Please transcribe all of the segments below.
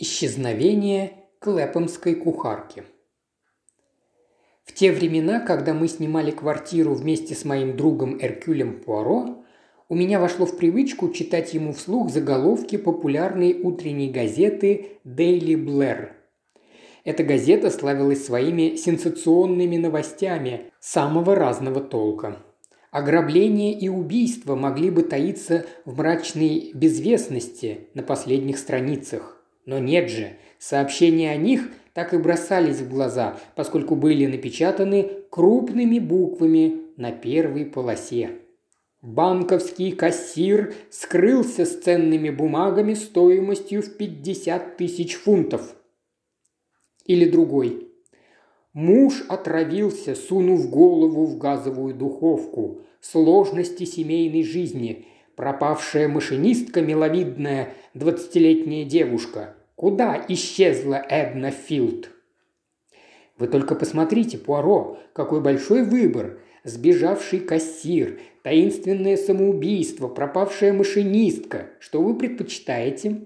Исчезновение Клэпомской кухарки. В те времена, когда мы снимали квартиру вместе с моим другом Эркюлем Пуаро, у меня вошло в привычку читать ему вслух заголовки популярной утренней газеты «Дейли Блэр». Эта газета славилась своими сенсационными новостями самого разного толка. Ограбление и убийство могли бы таиться в мрачной безвестности на последних страницах. Но нет же, сообщения о них так и бросались в глаза, поскольку были напечатаны крупными буквами на первой полосе. Банковский кассир скрылся с ценными бумагами стоимостью в 50 тысяч фунтов. Или другой. Муж отравился, сунув голову в газовую духовку. Сложности семейной жизни. Пропавшая машинистка, миловидная двадцатилетняя девушка. Куда исчезла Эдна Филд? Вы только посмотрите, Пуаро, какой большой выбор. Сбежавший кассир, таинственное самоубийство, пропавшая машинистка. Что вы предпочитаете?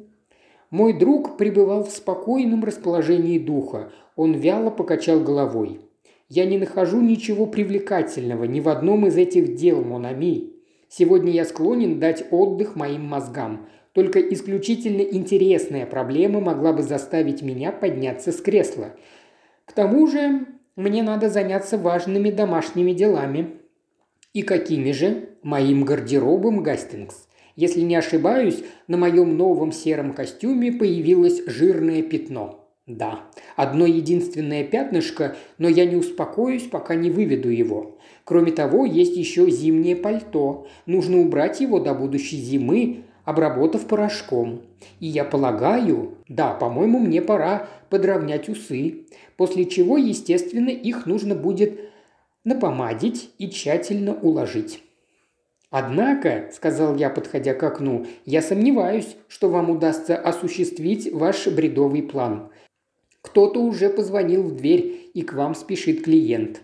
Мой друг пребывал в спокойном расположении духа. Он вяло покачал головой. Я не нахожу ничего привлекательного ни в одном из этих дел, Монами. Сегодня я склонен дать отдых моим мозгам. Только исключительно интересная проблема могла бы заставить меня подняться с кресла. К тому же мне надо заняться важными домашними делами. И какими же? Моим гардеробом, Гастингс. Если не ошибаюсь, на моем новом сером костюме появилось жирное пятно. Да, одно единственное пятнышко, но я не успокоюсь, пока не выведу его. Кроме того, есть еще зимнее пальто. Нужно убрать его до будущей зимы, обработав порошком. И я полагаю, да, по-моему, мне пора подровнять усы, после чего, естественно, их нужно будет напомадить и тщательно уложить. «Однако», – сказал я, подходя к окну, – «я сомневаюсь, что вам удастся осуществить ваш бредовый план. Кто-то уже позвонил в дверь, и к вам спешит клиент.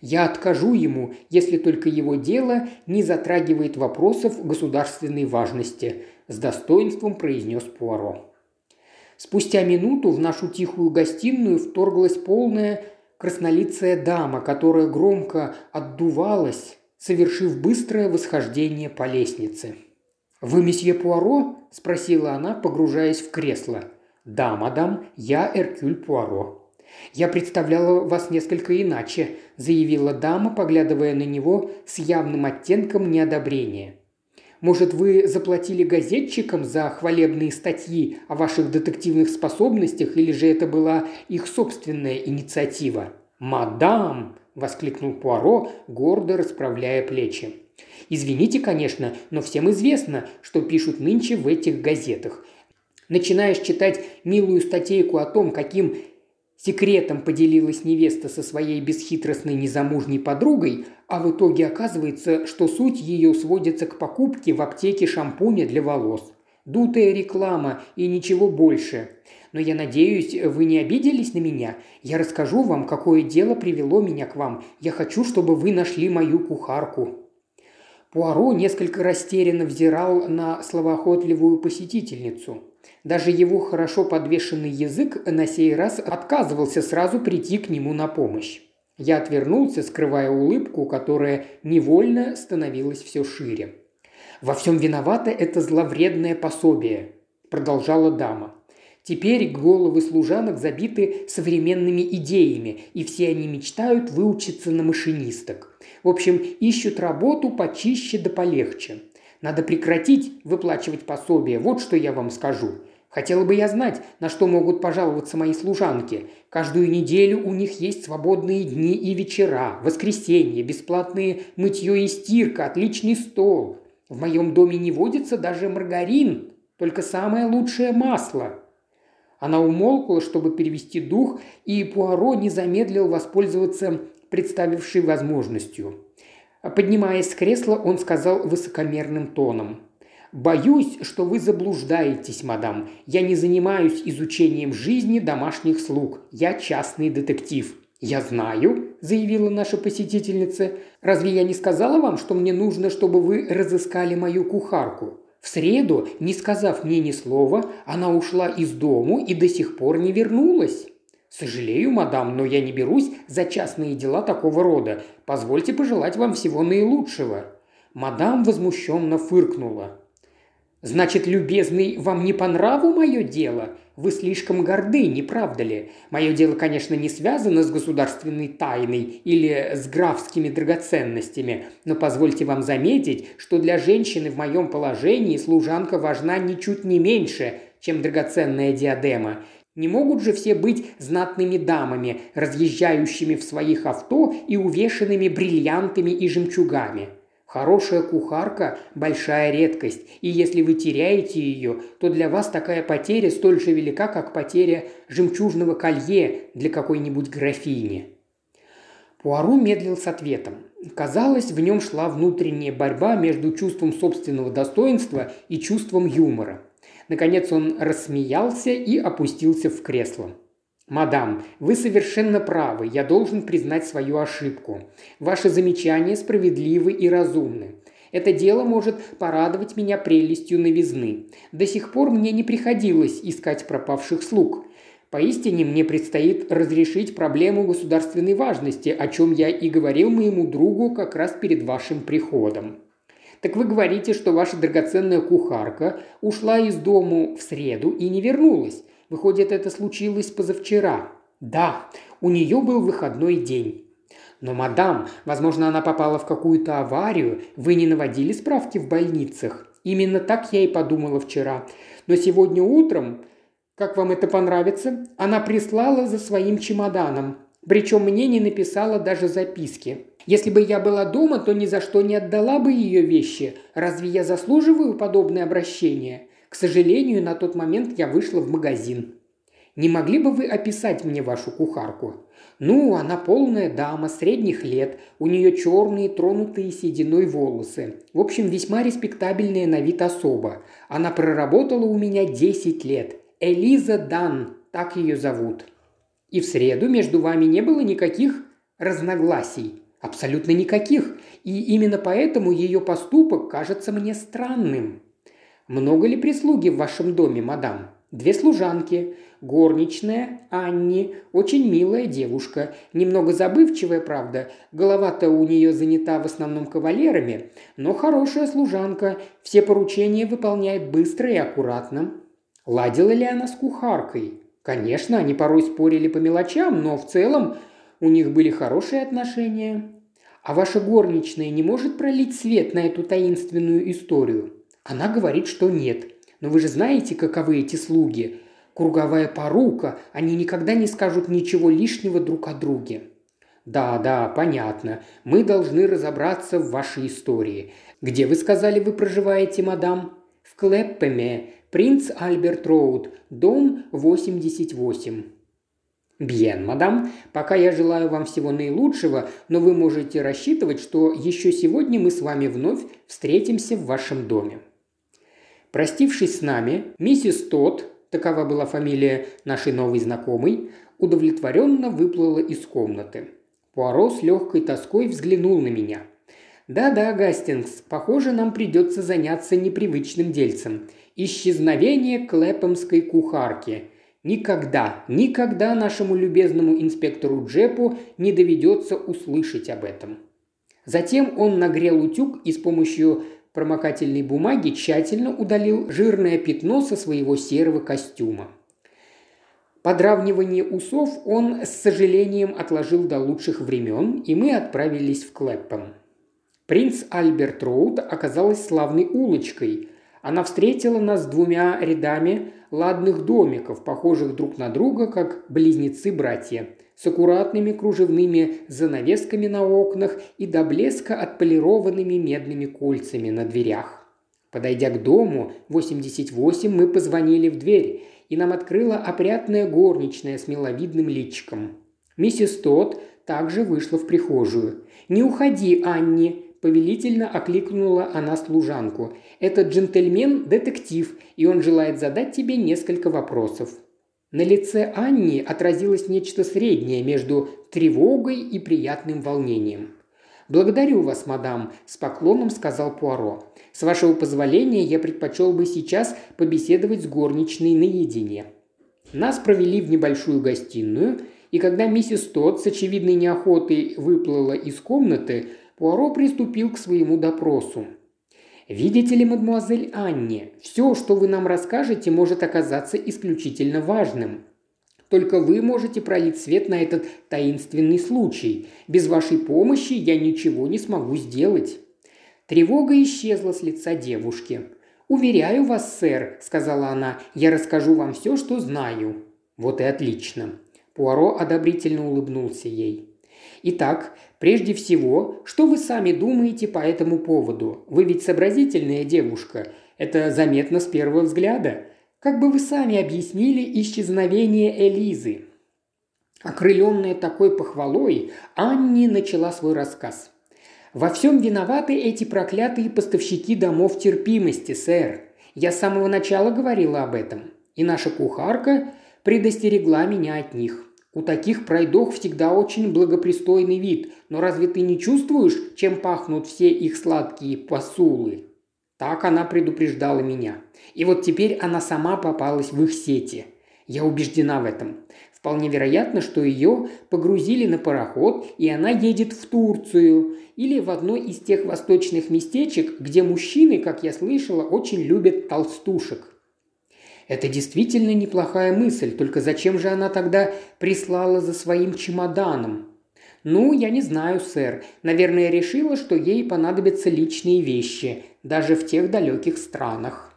Я откажу ему, если только его дело не затрагивает вопросов государственной важности», – с достоинством произнес Пуаро. Спустя минуту в нашу тихую гостиную вторглась полная краснолицая дама, которая громко отдувалась, совершив быстрое восхождение по лестнице. «Вы месье Пуаро?» – спросила она, погружаясь в кресло. «Да, мадам, я Эркюль Пуаро», «Я представляла вас несколько иначе», – заявила дама, поглядывая на него с явным оттенком неодобрения. «Может, вы заплатили газетчикам за хвалебные статьи о ваших детективных способностях, или же это была их собственная инициатива?» «Мадам!» – воскликнул Пуаро, гордо расправляя плечи. «Извините, конечно, но всем известно, что пишут нынче в этих газетах. Начинаешь читать милую статейку о том, каким Секретом поделилась невеста со своей бесхитростной незамужней подругой, а в итоге оказывается, что суть ее сводится к покупке в аптеке шампуня для волос. Дутая реклама и ничего больше. Но я надеюсь, вы не обиделись на меня. Я расскажу вам, какое дело привело меня к вам. Я хочу, чтобы вы нашли мою кухарку». Пуаро несколько растерянно взирал на словоохотливую посетительницу – даже его хорошо подвешенный язык на сей раз отказывался сразу прийти к нему на помощь. Я отвернулся, скрывая улыбку, которая невольно становилась все шире. «Во всем виновато это зловредное пособие», – продолжала дама. Теперь головы служанок забиты современными идеями, и все они мечтают выучиться на машинисток. В общем, ищут работу почище да полегче. Надо прекратить выплачивать пособие, вот что я вам скажу. Хотела бы я знать, на что могут пожаловаться мои служанки. Каждую неделю у них есть свободные дни и вечера, воскресенье, бесплатные мытье и стирка, отличный стол. В моем доме не водится даже маргарин, только самое лучшее масло. Она умолкла, чтобы перевести дух, и Пуаро не замедлил воспользоваться представившей возможностью. Поднимаясь с кресла, он сказал высокомерным тоном – «Боюсь, что вы заблуждаетесь, мадам. Я не занимаюсь изучением жизни домашних слуг. Я частный детектив». «Я знаю», – заявила наша посетительница. «Разве я не сказала вам, что мне нужно, чтобы вы разыскали мою кухарку? В среду, не сказав мне ни слова, она ушла из дому и до сих пор не вернулась. «Сожалею, мадам, но я не берусь за частные дела такого рода. Позвольте пожелать вам всего наилучшего». Мадам возмущенно фыркнула. «Значит, любезный, вам не по нраву мое дело? Вы слишком горды, не правда ли? Мое дело, конечно, не связано с государственной тайной или с графскими драгоценностями, но позвольте вам заметить, что для женщины в моем положении служанка важна ничуть не меньше, чем драгоценная диадема. Не могут же все быть знатными дамами, разъезжающими в своих авто и увешанными бриллиантами и жемчугами. Хорошая кухарка – большая редкость, и если вы теряете ее, то для вас такая потеря столь же велика, как потеря жемчужного колье для какой-нибудь графини. Пуару медлил с ответом. Казалось, в нем шла внутренняя борьба между чувством собственного достоинства и чувством юмора. Наконец он рассмеялся и опустился в кресло. «Мадам, вы совершенно правы, я должен признать свою ошибку. Ваши замечания справедливы и разумны. Это дело может порадовать меня прелестью новизны. До сих пор мне не приходилось искать пропавших слуг. Поистине мне предстоит разрешить проблему государственной важности, о чем я и говорил моему другу как раз перед вашим приходом. Так вы говорите, что ваша драгоценная кухарка ушла из дому в среду и не вернулась. Выходит, это случилось позавчера. Да, у нее был выходной день. Но, мадам, возможно, она попала в какую-то аварию. Вы не наводили справки в больницах? Именно так я и подумала вчера. Но сегодня утром, как вам это понравится, она прислала за своим чемоданом. Причем мне не написала даже записки. Если бы я была дома, то ни за что не отдала бы ее вещи. Разве я заслуживаю подобное обращение? К сожалению, на тот момент я вышла в магазин. Не могли бы вы описать мне вашу кухарку? Ну, она полная дама, средних лет, у нее черные, тронутые сединой волосы. В общем, весьма респектабельная на вид особа. Она проработала у меня 10 лет. Элиза Дан, так ее зовут. И в среду между вами не было никаких разногласий. Абсолютно никаких. И именно поэтому ее поступок кажется мне странным. «Много ли прислуги в вашем доме, мадам?» «Две служанки. Горничная, Анни, очень милая девушка. Немного забывчивая, правда. Голова-то у нее занята в основном кавалерами, но хорошая служанка. Все поручения выполняет быстро и аккуратно». Ладила ли она с кухаркой? Конечно, они порой спорили по мелочам, но в целом у них были хорошие отношения. А ваша горничная не может пролить свет на эту таинственную историю? Она говорит, что нет. Но вы же знаете, каковы эти слуги. Круговая порука, они никогда не скажут ничего лишнего друг о друге. Да, да, понятно. Мы должны разобраться в вашей истории. Где вы сказали, вы проживаете, мадам? В Клеппеме, принц Альберт Роуд, дом 88. Бьен, мадам, пока я желаю вам всего наилучшего, но вы можете рассчитывать, что еще сегодня мы с вами вновь встретимся в вашем доме. Простившись с нами, миссис Тот, такова была фамилия нашей новой знакомой, удовлетворенно выплыла из комнаты. Пуаро с легкой тоской взглянул на меня. «Да-да, Гастингс, похоже, нам придется заняться непривычным дельцем. Исчезновение клэпомской кухарки. Никогда, никогда нашему любезному инспектору Джепу не доведется услышать об этом». Затем он нагрел утюг и с помощью промокательной бумаги тщательно удалил жирное пятно со своего серого костюма. Подравнивание усов он с сожалением отложил до лучших времен, и мы отправились в Клэппом. Принц Альберт Роуд оказалась славной улочкой. Она встретила нас двумя рядами ладных домиков, похожих друг на друга, как близнецы-братья – с аккуратными кружевными занавесками на окнах и до блеска отполированными медными кольцами на дверях. Подойдя к дому 88, мы позвонили в дверь, и нам открыла опрятная горничная с миловидным личиком. Миссис Тот также вышла в прихожую. «Не уходи, Анни!» – повелительно окликнула она служанку. «Этот джентльмен – детектив, и он желает задать тебе несколько вопросов». На лице Анни отразилось нечто среднее между тревогой и приятным волнением. «Благодарю вас, мадам», – с поклоном сказал Пуаро. «С вашего позволения я предпочел бы сейчас побеседовать с горничной наедине». Нас провели в небольшую гостиную, и когда миссис Тодд с очевидной неохотой выплыла из комнаты, Пуаро приступил к своему допросу. «Видите ли, мадемуазель Анне, все, что вы нам расскажете, может оказаться исключительно важным. Только вы можете пролить свет на этот таинственный случай. Без вашей помощи я ничего не смогу сделать». Тревога исчезла с лица девушки. «Уверяю вас, сэр», – сказала она, – «я расскажу вам все, что знаю». «Вот и отлично». Пуаро одобрительно улыбнулся ей. «Итак, прежде всего, что вы сами думаете по этому поводу? Вы ведь сообразительная девушка. Это заметно с первого взгляда. Как бы вы сами объяснили исчезновение Элизы?» Окрыленная такой похвалой, Анни начала свой рассказ. «Во всем виноваты эти проклятые поставщики домов терпимости, сэр. Я с самого начала говорила об этом. И наша кухарка предостерегла меня от них. У таких пройдох всегда очень благопристойный вид, но разве ты не чувствуешь, чем пахнут все их сладкие посулы?» Так она предупреждала меня. И вот теперь она сама попалась в их сети. Я убеждена в этом. Вполне вероятно, что ее погрузили на пароход, и она едет в Турцию или в одно из тех восточных местечек, где мужчины, как я слышала, очень любят толстушек. Это действительно неплохая мысль, только зачем же она тогда прислала за своим чемоданом? «Ну, я не знаю, сэр. Наверное, решила, что ей понадобятся личные вещи, даже в тех далеких странах».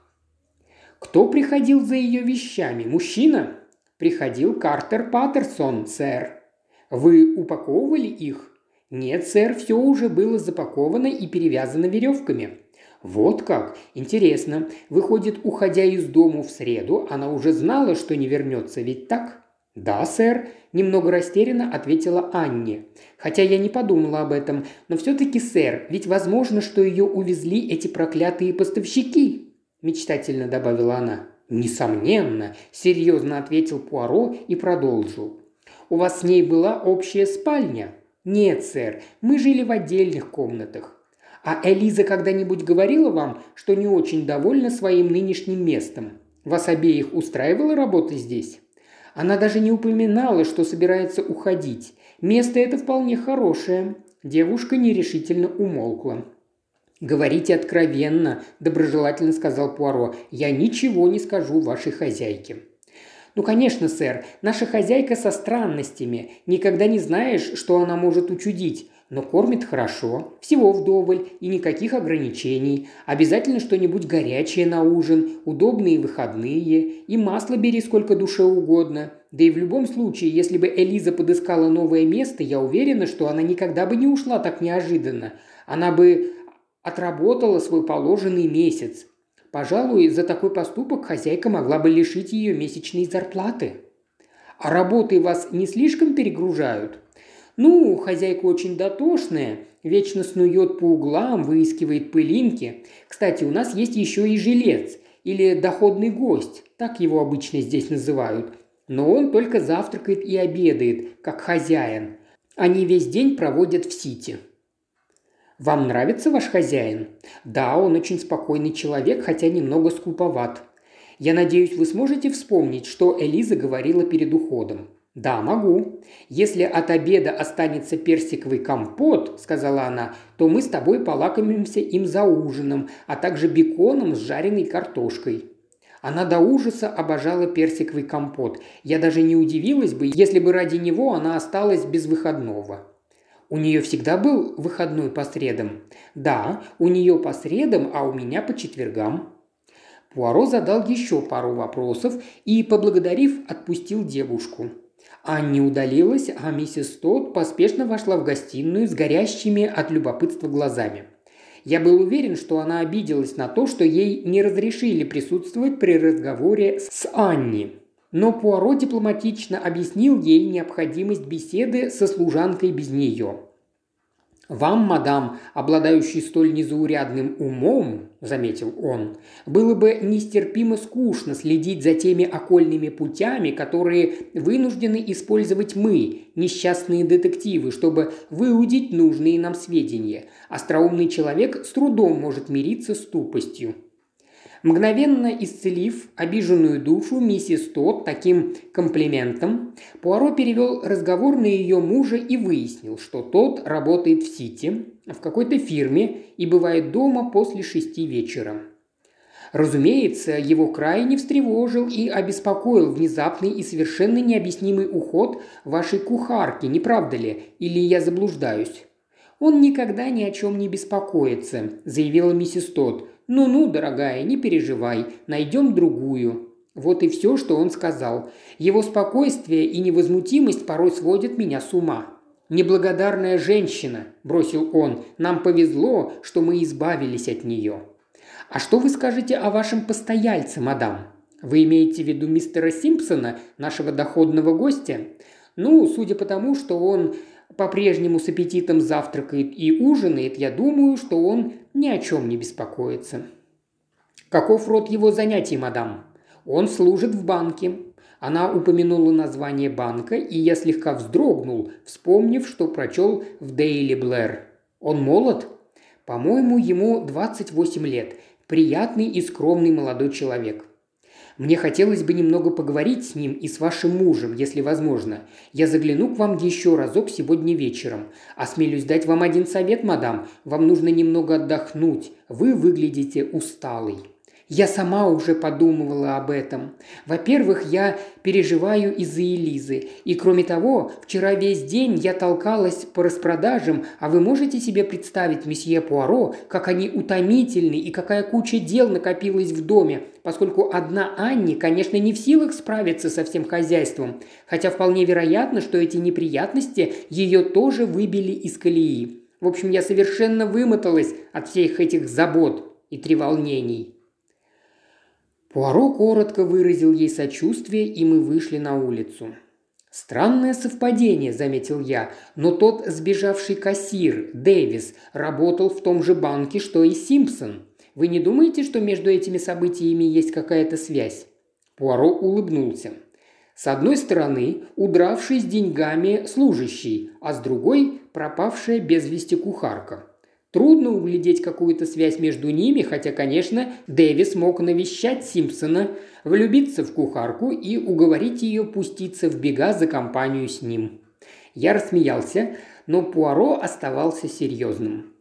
«Кто приходил за ее вещами? Мужчина?» «Приходил Картер Паттерсон, сэр». «Вы упаковывали их?» «Нет, сэр, все уже было запаковано и перевязано веревками». «Вот как? Интересно. Выходит, уходя из дому в среду, она уже знала, что не вернется, ведь так?» «Да, сэр», – немного растерянно ответила Анне. «Хотя я не подумала об этом, но все-таки, сэр, ведь возможно, что ее увезли эти проклятые поставщики», – мечтательно добавила она. «Несомненно», – серьезно ответил Пуаро и продолжил. «У вас с ней была общая спальня?» «Нет, сэр, мы жили в отдельных комнатах». «А Элиза когда-нибудь говорила вам, что не очень довольна своим нынешним местом? Вас обеих устраивала работа здесь?» Она даже не упоминала, что собирается уходить. Место это вполне хорошее. Девушка нерешительно умолкла. «Говорите откровенно», – доброжелательно сказал Пуаро. «Я ничего не скажу вашей хозяйке». «Ну, конечно, сэр, наша хозяйка со странностями. Никогда не знаешь, что она может учудить но кормит хорошо, всего вдоволь и никаких ограничений. Обязательно что-нибудь горячее на ужин, удобные выходные, и масло бери сколько душе угодно. Да и в любом случае, если бы Элиза подыскала новое место, я уверена, что она никогда бы не ушла так неожиданно. Она бы отработала свой положенный месяц. Пожалуй, за такой поступок хозяйка могла бы лишить ее месячной зарплаты. А работы вас не слишком перегружают? Ну, хозяйка очень дотошная, вечно снует по углам, выискивает пылинки. Кстати, у нас есть еще и жилец, или доходный гость, так его обычно здесь называют. Но он только завтракает и обедает, как хозяин. Они весь день проводят в Сити. Вам нравится ваш хозяин? Да, он очень спокойный человек, хотя немного скуповат. Я надеюсь, вы сможете вспомнить, что Элиза говорила перед уходом. «Да, могу. Если от обеда останется персиковый компот, — сказала она, — то мы с тобой полакомимся им за ужином, а также беконом с жареной картошкой». Она до ужаса обожала персиковый компот. Я даже не удивилась бы, если бы ради него она осталась без выходного. У нее всегда был выходной по средам. Да, у нее по средам, а у меня по четвергам. Пуаро задал еще пару вопросов и, поблагодарив, отпустил девушку. Анни удалилась, а миссис Тодд поспешно вошла в гостиную с горящими от любопытства глазами. Я был уверен, что она обиделась на то, что ей не разрешили присутствовать при разговоре с Анни. Но Пуаро дипломатично объяснил ей необходимость беседы со служанкой без нее. «Вам, мадам, обладающий столь незаурядным умом, – заметил он, – было бы нестерпимо скучно следить за теми окольными путями, которые вынуждены использовать мы, несчастные детективы, чтобы выудить нужные нам сведения. Остроумный человек с трудом может мириться с тупостью. Мгновенно исцелив обиженную душу миссис Тот таким комплиментом, Пуаро перевел разговор на ее мужа и выяснил, что тот работает в Сити, в какой-то фирме и бывает дома после шести вечера. Разумеется, его крайне встревожил и обеспокоил внезапный и совершенно необъяснимый уход вашей кухарки, не правда ли? Или я заблуждаюсь? «Он никогда ни о чем не беспокоится», – заявила миссис Тот. «Ну-ну, дорогая, не переживай, найдем другую». Вот и все, что он сказал. Его спокойствие и невозмутимость порой сводят меня с ума. «Неблагодарная женщина», – бросил он, – «нам повезло, что мы избавились от нее». «А что вы скажете о вашем постояльце, мадам? Вы имеете в виду мистера Симпсона, нашего доходного гостя?» «Ну, судя по тому, что он по-прежнему с аппетитом завтракает и ужинает, я думаю, что он ни о чем не беспокоится. Каков род его занятий, мадам? Он служит в банке. Она упомянула название банка, и я слегка вздрогнул, вспомнив, что прочел в Дейли Блэр. Он молод? По-моему, ему 28 лет. Приятный и скромный молодой человек. Мне хотелось бы немного поговорить с ним и с вашим мужем, если возможно. Я загляну к вам еще разок сегодня вечером. Осмелюсь дать вам один совет, мадам. Вам нужно немного отдохнуть. Вы выглядите усталой. Я сама уже подумывала об этом. Во-первых, я переживаю из-за Элизы. И кроме того, вчера весь день я толкалась по распродажам, а вы можете себе представить, месье Пуаро, как они утомительны и какая куча дел накопилась в доме, поскольку одна Анни, конечно, не в силах справиться со всем хозяйством, хотя вполне вероятно, что эти неприятности ее тоже выбили из колеи. В общем, я совершенно вымоталась от всех этих забот и треволнений. Пуаро коротко выразил ей сочувствие, и мы вышли на улицу. «Странное совпадение», – заметил я, – «но тот сбежавший кассир, Дэвис, работал в том же банке, что и Симпсон. Вы не думаете, что между этими событиями есть какая-то связь?» Пуаро улыбнулся. С одной стороны, удравший с деньгами служащий, а с другой – пропавшая без вести кухарка. Трудно углядеть какую-то связь между ними, хотя, конечно, Дэвис мог навещать Симпсона, влюбиться в кухарку и уговорить ее пуститься в бега за компанию с ним. Я рассмеялся, но Пуаро оставался серьезным.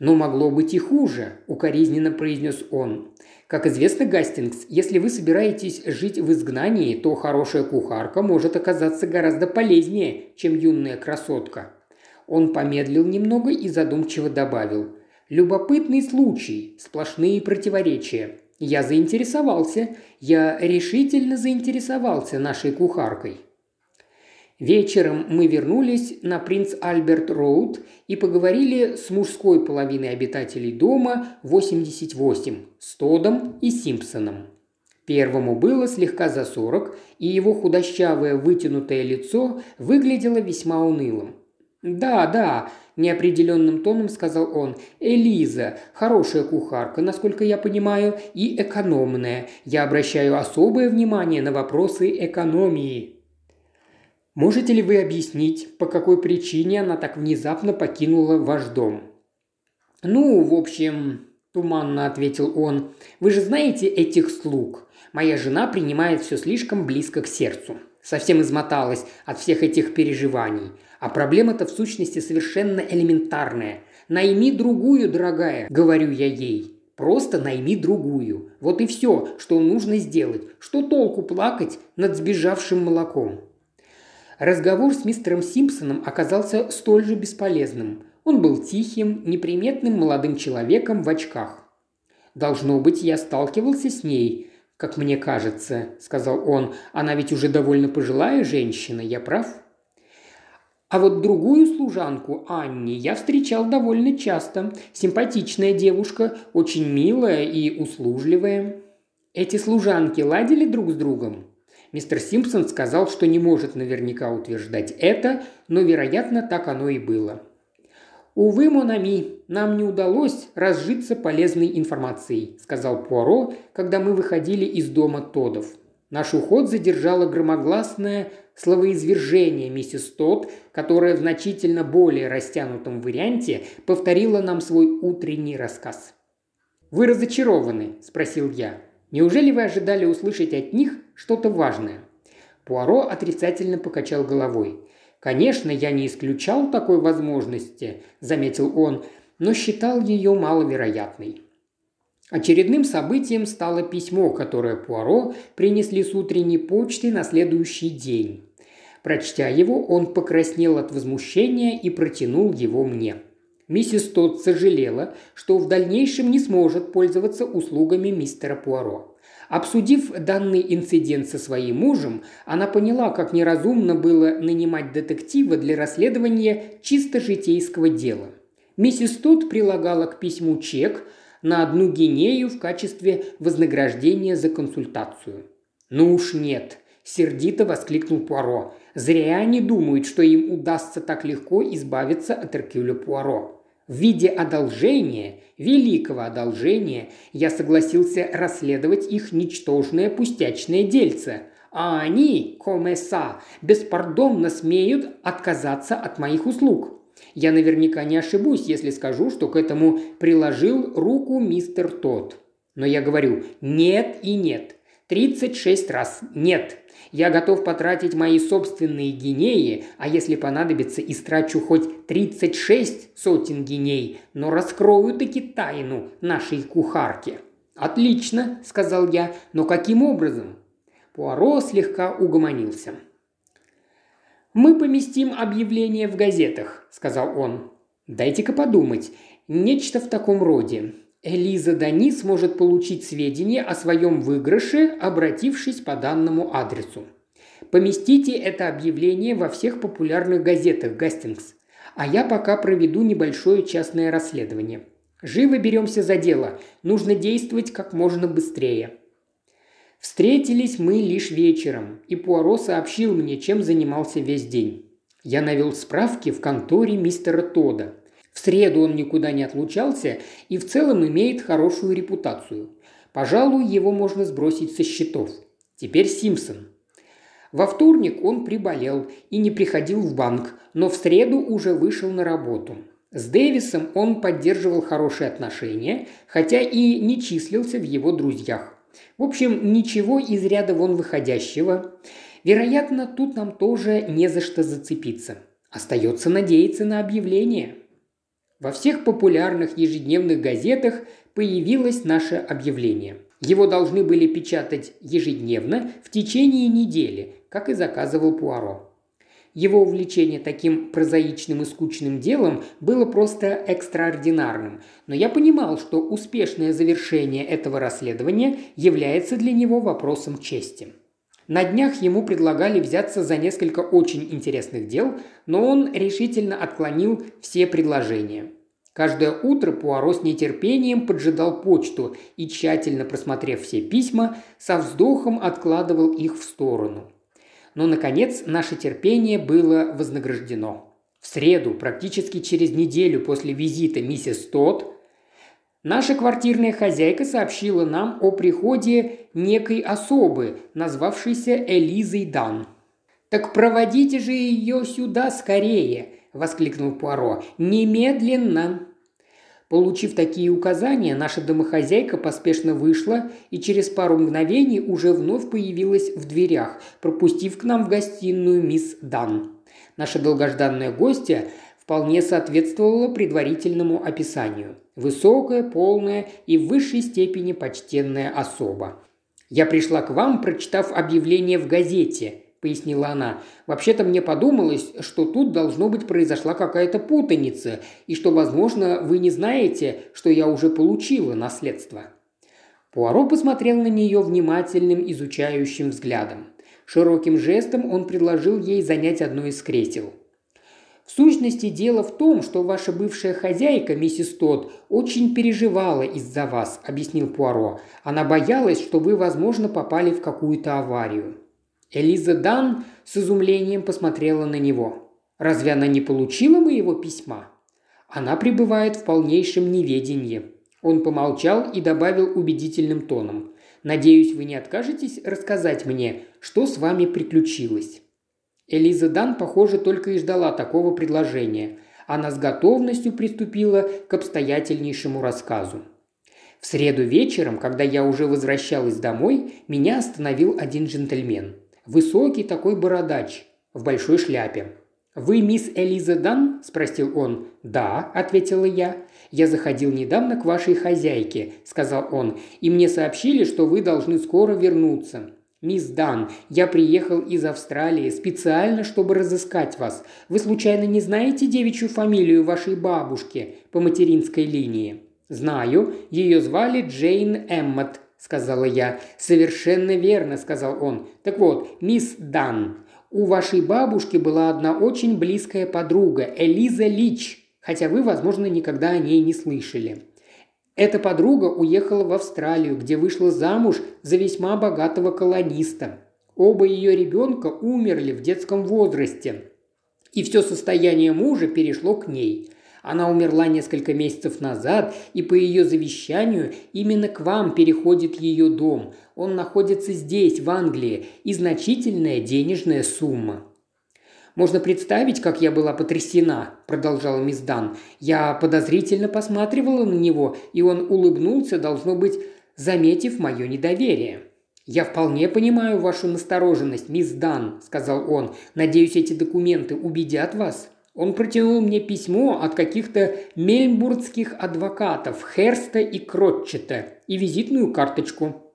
«Но могло быть и хуже», – укоризненно произнес он. «Как известно, Гастингс, если вы собираетесь жить в изгнании, то хорошая кухарка может оказаться гораздо полезнее, чем юная красотка. Он помедлил немного и задумчиво добавил. «Любопытный случай, сплошные противоречия. Я заинтересовался, я решительно заинтересовался нашей кухаркой». Вечером мы вернулись на Принц Альберт Роуд и поговорили с мужской половиной обитателей дома 88, с Тодом и Симпсоном. Первому было слегка за сорок, и его худощавое вытянутое лицо выглядело весьма унылым. «Да, да», – неопределенным тоном сказал он. «Элиза, хорошая кухарка, насколько я понимаю, и экономная. Я обращаю особое внимание на вопросы экономии». «Можете ли вы объяснить, по какой причине она так внезапно покинула ваш дом?» «Ну, в общем», – туманно ответил он, – «вы же знаете этих слуг. Моя жена принимает все слишком близко к сердцу. Совсем измоталась от всех этих переживаний. А проблема-то в сущности совершенно элементарная. Найми другую, дорогая, говорю я ей. Просто найми другую. Вот и все, что нужно сделать. Что толку плакать над сбежавшим молоком? Разговор с мистером Симпсоном оказался столь же бесполезным. Он был тихим, неприметным молодым человеком в очках. «Должно быть, я сталкивался с ней, как мне кажется», – сказал он. «Она ведь уже довольно пожилая женщина, я прав?» А вот другую служанку, Анни, я встречал довольно часто. Симпатичная девушка, очень милая и услужливая. Эти служанки ладили друг с другом? Мистер Симпсон сказал, что не может наверняка утверждать это, но, вероятно, так оно и было. «Увы, Монами, нам не удалось разжиться полезной информацией», – сказал Пуаро, когда мы выходили из дома Тодов. Наш уход задержало громогласное словоизвержение миссис Тод, которая в значительно более растянутом варианте повторила нам свой утренний рассказ. «Вы разочарованы?» – спросил я. «Неужели вы ожидали услышать от них что-то важное?» Пуаро отрицательно покачал головой. «Конечно, я не исключал такой возможности», – заметил он, – «но считал ее маловероятной». Очередным событием стало письмо, которое Пуаро принесли с утренней почты на следующий день. Прочтя его, он покраснел от возмущения и протянул его мне. Миссис Тодд сожалела, что в дальнейшем не сможет пользоваться услугами мистера Пуаро. Обсудив данный инцидент со своим мужем, она поняла, как неразумно было нанимать детектива для расследования чисто житейского дела. Миссис Тодд прилагала к письму чек на одну гинею в качестве вознаграждения за консультацию. «Ну уж нет», – сердито воскликнул Пуаро. «Зря они думают, что им удастся так легко избавиться от Эркюля Пуаро. В виде одолжения, великого одолжения, я согласился расследовать их ничтожное пустячное дельце, а они, комеса, беспардонно смеют отказаться от моих услуг. Я наверняка не ошибусь, если скажу, что к этому приложил руку мистер Тот. Но я говорю «нет» и «нет». 36 раз «нет». Я готов потратить мои собственные гинеи, а если понадобится, истрачу хоть 36 сотен гиней, но раскрою таки тайну нашей кухарки». «Отлично», – сказал я, – «но каким образом?» Пуаро слегка угомонился. «Мы поместим объявление в газетах», – сказал он. «Дайте-ка подумать. Нечто в таком роде. Элиза Дани сможет получить сведения о своем выигрыше, обратившись по данному адресу. Поместите это объявление во всех популярных газетах, Гастингс. А я пока проведу небольшое частное расследование. Живо беремся за дело. Нужно действовать как можно быстрее. Встретились мы лишь вечером, и Пуаро сообщил мне, чем занимался весь день. Я навел справки в конторе мистера Тода – в среду он никуда не отлучался и в целом имеет хорошую репутацию. Пожалуй, его можно сбросить со счетов. Теперь Симпсон. Во вторник он приболел и не приходил в банк, но в среду уже вышел на работу. С Дэвисом он поддерживал хорошие отношения, хотя и не числился в его друзьях. В общем, ничего из ряда вон выходящего. Вероятно, тут нам тоже не за что зацепиться. Остается надеяться на объявление. Во всех популярных ежедневных газетах появилось наше объявление. Его должны были печатать ежедневно в течение недели, как и заказывал Пуаро. Его увлечение таким прозаичным и скучным делом было просто экстраординарным, но я понимал, что успешное завершение этого расследования является для него вопросом чести. На днях ему предлагали взяться за несколько очень интересных дел, но он решительно отклонил все предложения. Каждое утро Пуаро с нетерпением поджидал почту и, тщательно просмотрев все письма, со вздохом откладывал их в сторону. Но, наконец, наше терпение было вознаграждено. В среду, практически через неделю после визита миссис Тодд, Наша квартирная хозяйка сообщила нам о приходе некой особы, назвавшейся Элизой Дан. «Так проводите же ее сюда скорее!» – воскликнул Пуаро. «Немедленно!» Получив такие указания, наша домохозяйка поспешно вышла и через пару мгновений уже вновь появилась в дверях, пропустив к нам в гостиную мисс Дан. Наша долгожданная гостья вполне соответствовала предварительному описанию. Высокая, полная и в высшей степени почтенная особа. «Я пришла к вам, прочитав объявление в газете», – пояснила она. «Вообще-то мне подумалось, что тут должно быть произошла какая-то путаница, и что, возможно, вы не знаете, что я уже получила наследство». Пуаро посмотрел на нее внимательным, изучающим взглядом. Широким жестом он предложил ей занять одно из кресел – в сущности, дело в том, что ваша бывшая хозяйка, миссис Тодд, очень переживала из-за вас», – объяснил Пуаро. «Она боялась, что вы, возможно, попали в какую-то аварию». Элиза Дан с изумлением посмотрела на него. «Разве она не получила моего письма?» Она пребывает в полнейшем неведении». Он помолчал и добавил убедительным тоном. «Надеюсь, вы не откажетесь рассказать мне, что с вами приключилось?» Элиза Дан, похоже, только и ждала такого предложения. Она с готовностью приступила к обстоятельнейшему рассказу. В среду вечером, когда я уже возвращалась домой, меня остановил один джентльмен. Высокий такой бородач, в большой шляпе. «Вы мисс Элиза Дан?» – спросил он. «Да», – ответила я. «Я заходил недавно к вашей хозяйке», – сказал он, – «и мне сообщили, что вы должны скоро вернуться. «Мисс Дан, я приехал из Австралии специально, чтобы разыскать вас. Вы случайно не знаете девичью фамилию вашей бабушки по материнской линии?» «Знаю. Ее звали Джейн Эммот», – сказала я. «Совершенно верно», – сказал он. «Так вот, мисс Дан, у вашей бабушки была одна очень близкая подруга, Элиза Лич, хотя вы, возможно, никогда о ней не слышали. Эта подруга уехала в Австралию, где вышла замуж за весьма богатого колониста. Оба ее ребенка умерли в детском возрасте, и все состояние мужа перешло к ней. Она умерла несколько месяцев назад, и по ее завещанию именно к вам переходит ее дом. Он находится здесь, в Англии, и значительная денежная сумма. «Можно представить, как я была потрясена», – продолжала мисс Дан. «Я подозрительно посматривала на него, и он улыбнулся, должно быть, заметив мое недоверие». «Я вполне понимаю вашу настороженность, мисс Дан», – сказал он. «Надеюсь, эти документы убедят вас». Он протянул мне письмо от каких-то мельбурнских адвокатов Херста и Кротчета и визитную карточку.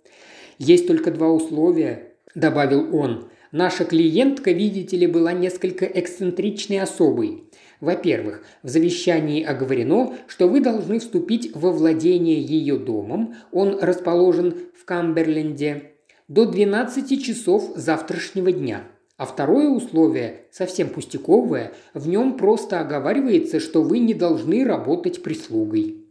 «Есть только два условия», – добавил он. «Наша клиентка, видите ли, была несколько эксцентричной особой. Во-первых, в завещании оговорено, что вы должны вступить во владение ее домом, он расположен в Камберленде, до 12 часов завтрашнего дня. А второе условие, совсем пустяковое, в нем просто оговаривается, что вы не должны работать прислугой.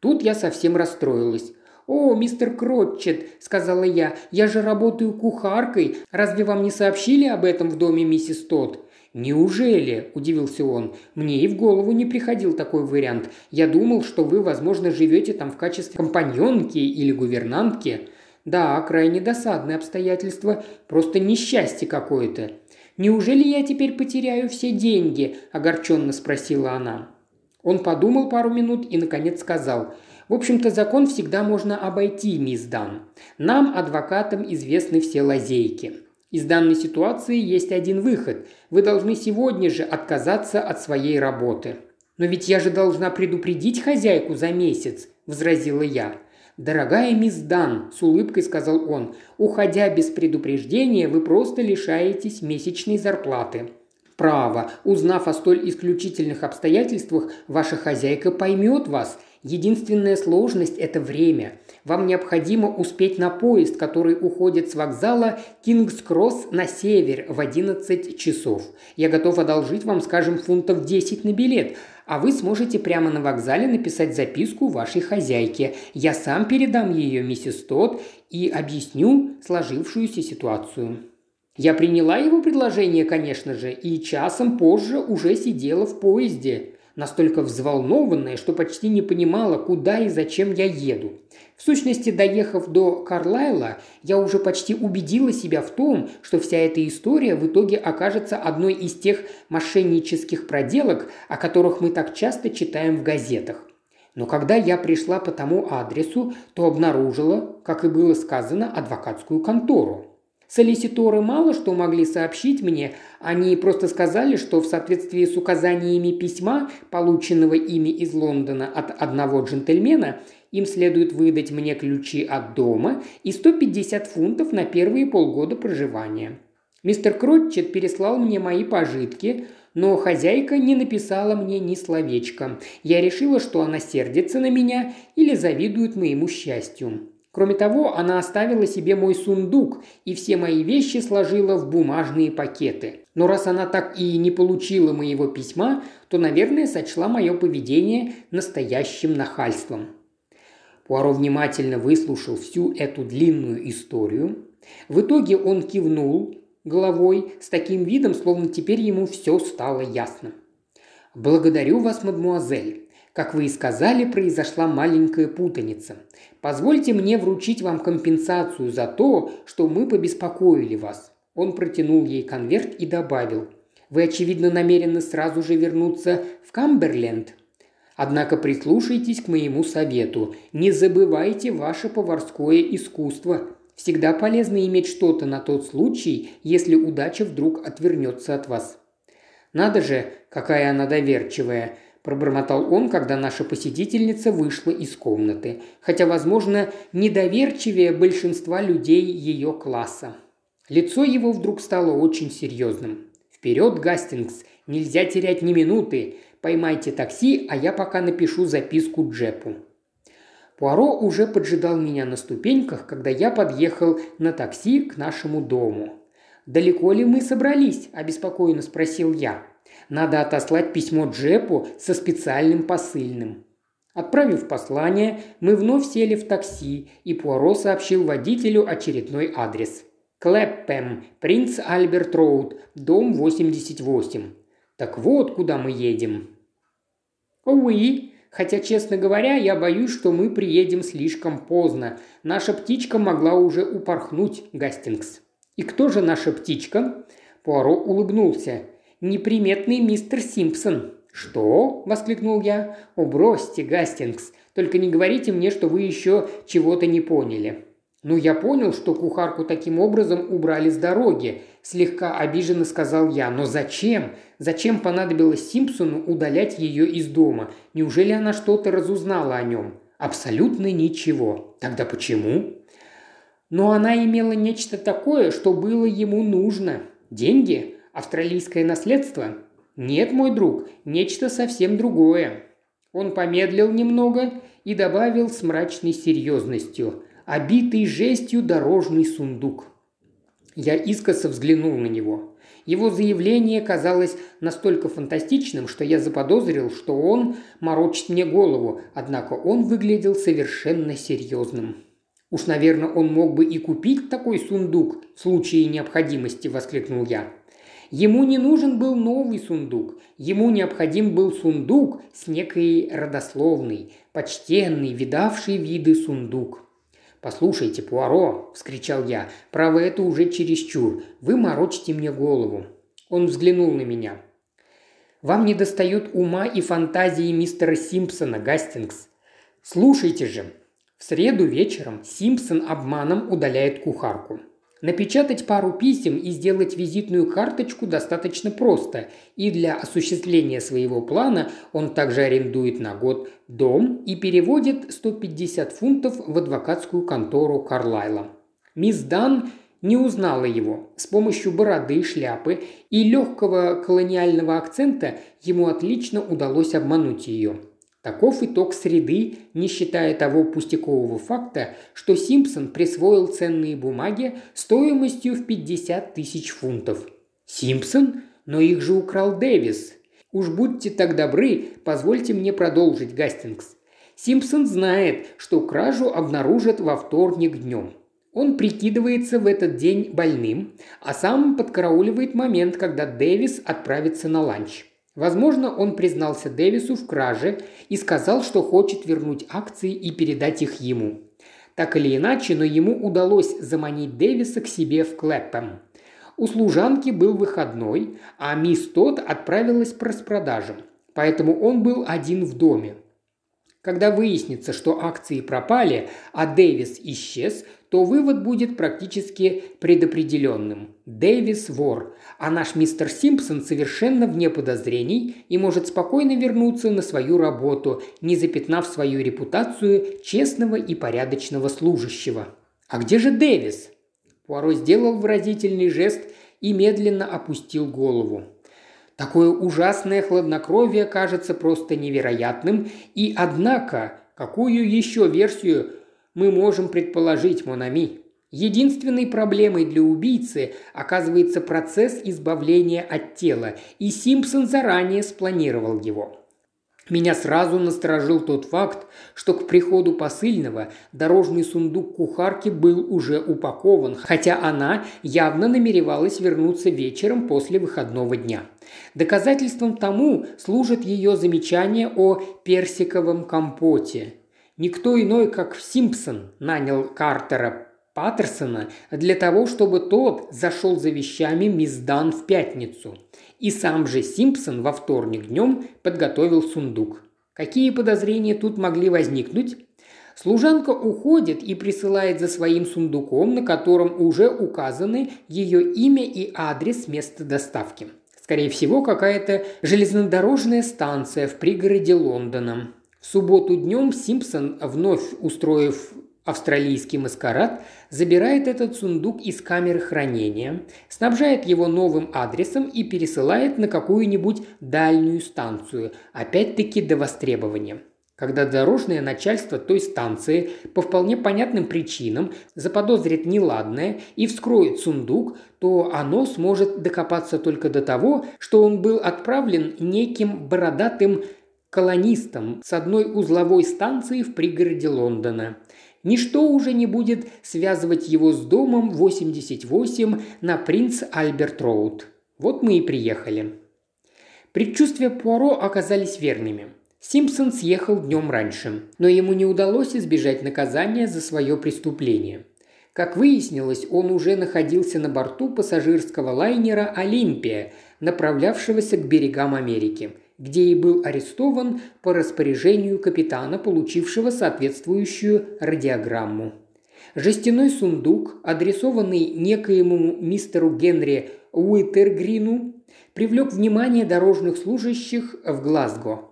Тут я совсем расстроилась. «О, мистер Кротчет», – сказала я, – «я же работаю кухаркой. Разве вам не сообщили об этом в доме миссис Тодд?» «Неужели?» – удивился он. «Мне и в голову не приходил такой вариант. Я думал, что вы, возможно, живете там в качестве компаньонки или гувернантки. Да, крайне досадное обстоятельство, просто несчастье какое-то. Неужели я теперь потеряю все деньги? огорченно спросила она. Он подумал пару минут и, наконец, сказал – в общем-то, закон всегда можно обойти, мисс Дан. Нам, адвокатам, известны все лазейки. Из данной ситуации есть один выход. Вы должны сегодня же отказаться от своей работы. «Но ведь я же должна предупредить хозяйку за месяц», – возразила я. «Дорогая мисс Дан», – с улыбкой сказал он, – «уходя без предупреждения, вы просто лишаетесь месячной зарплаты». «Право, узнав о столь исключительных обстоятельствах, ваша хозяйка поймет вас. Единственная сложность – это время. Вам необходимо успеть на поезд, который уходит с вокзала Кингс-Кросс на север в 11 часов. Я готов одолжить вам, скажем, фунтов 10 на билет, а вы сможете прямо на вокзале написать записку вашей хозяйке. Я сам передам ее миссис Тодд и объясню сложившуюся ситуацию. Я приняла его предложение, конечно же, и часом позже уже сидела в поезде, настолько взволнованная, что почти не понимала, куда и зачем я еду. В сущности, доехав до Карлайла, я уже почти убедила себя в том, что вся эта история в итоге окажется одной из тех мошеннических проделок, о которых мы так часто читаем в газетах. Но когда я пришла по тому адресу, то обнаружила, как и было сказано, адвокатскую контору. Солиситоры мало что могли сообщить мне, они просто сказали, что в соответствии с указаниями письма, полученного ими из Лондона от одного джентльмена, им следует выдать мне ключи от дома и 150 фунтов на первые полгода проживания. Мистер Кротчет переслал мне мои пожитки, но хозяйка не написала мне ни словечка. Я решила, что она сердится на меня или завидует моему счастью. Кроме того, она оставила себе мой сундук и все мои вещи сложила в бумажные пакеты. Но раз она так и не получила моего письма, то, наверное, сочла мое поведение настоящим нахальством. Пуаро внимательно выслушал всю эту длинную историю. В итоге он кивнул головой с таким видом, словно теперь ему все стало ясно. «Благодарю вас, мадмуазель. Как вы и сказали, произошла маленькая путаница. Позвольте мне вручить вам компенсацию за то, что мы побеспокоили вас». Он протянул ей конверт и добавил. «Вы, очевидно, намерены сразу же вернуться в Камберленд. Однако прислушайтесь к моему совету. Не забывайте ваше поварское искусство. Всегда полезно иметь что-то на тот случай, если удача вдруг отвернется от вас. Надо же, какая она доверчивая пробормотал он, когда наша посетительница вышла из комнаты, хотя, возможно, недоверчивее большинства людей ее класса. Лицо его вдруг стало очень серьезным. «Вперед, Гастингс! Нельзя терять ни минуты! Поймайте такси, а я пока напишу записку Джепу». Пуаро уже поджидал меня на ступеньках, когда я подъехал на такси к нашему дому. «Далеко ли мы собрались?» – обеспокоенно спросил я. Надо отослать письмо Джепу со специальным посыльным. Отправив послание, мы вновь сели в такси, и Пуаро сообщил водителю очередной адрес. Клэппем, принц Альберт Роуд, дом 88. Так вот, куда мы едем. Уи, хотя, честно говоря, я боюсь, что мы приедем слишком поздно. Наша птичка могла уже упорхнуть, Гастингс. И кто же наша птичка? Пуаро улыбнулся неприметный мистер Симпсон». «Что?» – воскликнул я. «О, бросьте, Гастингс, только не говорите мне, что вы еще чего-то не поняли». «Ну, я понял, что кухарку таким образом убрали с дороги», – слегка обиженно сказал я. «Но зачем? Зачем понадобилось Симпсону удалять ее из дома? Неужели она что-то разузнала о нем?» «Абсолютно ничего. Тогда почему?» «Но она имела нечто такое, что было ему нужно. Деньги? Австралийское наследство? Нет, мой друг, нечто совсем другое. Он помедлил немного и добавил с мрачной серьезностью. Обитый жестью дорожный сундук. Я искоса взглянул на него. Его заявление казалось настолько фантастичным, что я заподозрил, что он морочит мне голову, однако он выглядел совершенно серьезным. «Уж, наверное, он мог бы и купить такой сундук в случае необходимости», – воскликнул я. Ему не нужен был новый сундук, ему необходим был сундук с некой родословной, почтенный, видавший виды сундук. «Послушайте, Пуаро!» – вскричал я. «Право, это уже чересчур. Вы морочите мне голову». Он взглянул на меня. «Вам не достают ума и фантазии мистера Симпсона, Гастингс. Слушайте же. В среду вечером Симпсон обманом удаляет кухарку. Напечатать пару писем и сделать визитную карточку достаточно просто, и для осуществления своего плана он также арендует на год дом и переводит 150 фунтов в адвокатскую контору Карлайла. Мисс Дан не узнала его. С помощью бороды, шляпы и легкого колониального акцента ему отлично удалось обмануть ее. Таков итог среды, не считая того пустякового факта, что Симпсон присвоил ценные бумаги стоимостью в 50 тысяч фунтов. Симпсон? Но их же украл Дэвис. Уж будьте так добры, позвольте мне продолжить, Гастингс. Симпсон знает, что кражу обнаружат во вторник днем. Он прикидывается в этот день больным, а сам подкарауливает момент, когда Дэвис отправится на ланч. Возможно, он признался Дэвису в краже и сказал, что хочет вернуть акции и передать их ему. Так или иначе, но ему удалось заманить Дэвиса к себе в Клэппем. У служанки был выходной, а мисс Тот отправилась по распродажам, поэтому он был один в доме. Когда выяснится, что акции пропали, а Дэвис исчез, то вывод будет практически предопределенным. Дэвис – вор, а наш мистер Симпсон совершенно вне подозрений и может спокойно вернуться на свою работу, не запятнав свою репутацию честного и порядочного служащего. А где же Дэвис? Пуаро сделал выразительный жест и медленно опустил голову. Такое ужасное хладнокровие кажется просто невероятным, и однако, какую еще версию мы можем предположить, Монами? Единственной проблемой для убийцы оказывается процесс избавления от тела, и Симпсон заранее спланировал его. Меня сразу насторожил тот факт, что к приходу посыльного дорожный сундук кухарки был уже упакован, хотя она явно намеревалась вернуться вечером после выходного дня. Доказательством тому служит ее замечание о персиковом компоте. Никто иной, как Симпсон, нанял Картера Паттерсона для того, чтобы тот зашел за вещами мисс Дан в пятницу. И сам же Симпсон во вторник днем подготовил сундук. Какие подозрения тут могли возникнуть? Служанка уходит и присылает за своим сундуком, на котором уже указаны ее имя и адрес места доставки. Скорее всего, какая-то железнодорожная станция в пригороде Лондона. В субботу днем Симпсон, вновь устроив австралийский маскарад, забирает этот сундук из камеры хранения, снабжает его новым адресом и пересылает на какую-нибудь дальнюю станцию, опять-таки до востребования. Когда дорожное начальство той станции по вполне понятным причинам заподозрит неладное и вскроет сундук, то оно сможет докопаться только до того, что он был отправлен неким бородатым колонистом с одной узловой станции в пригороде Лондона. Ничто уже не будет связывать его с домом 88 на Принц Альберт Роуд. Вот мы и приехали. Предчувствия Пуаро оказались верными. Симпсон съехал днем раньше, но ему не удалось избежать наказания за свое преступление. Как выяснилось, он уже находился на борту пассажирского лайнера «Олимпия», направлявшегося к берегам Америки – где и был арестован по распоряжению капитана, получившего соответствующую радиограмму. Жестяной сундук, адресованный некоему мистеру Генри Уитергрину, привлек внимание дорожных служащих в Глазго.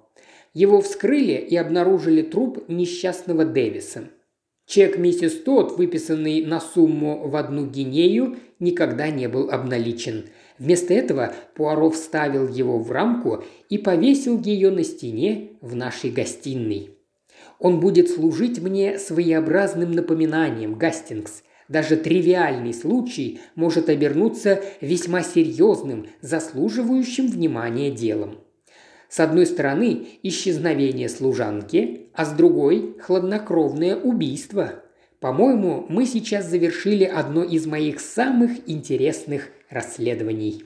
Его вскрыли и обнаружили труп несчастного Дэвиса. Чек миссис Тот, выписанный на сумму в одну гинею, никогда не был обналичен – Вместо этого Пуаро вставил его в рамку и повесил ее на стене в нашей гостиной. Он будет служить мне своеобразным напоминанием, Гастингс. Даже тривиальный случай может обернуться весьма серьезным, заслуживающим внимания делом. С одной стороны – исчезновение служанки, а с другой – хладнокровное убийство. По-моему, мы сейчас завершили одно из моих самых интересных расследований.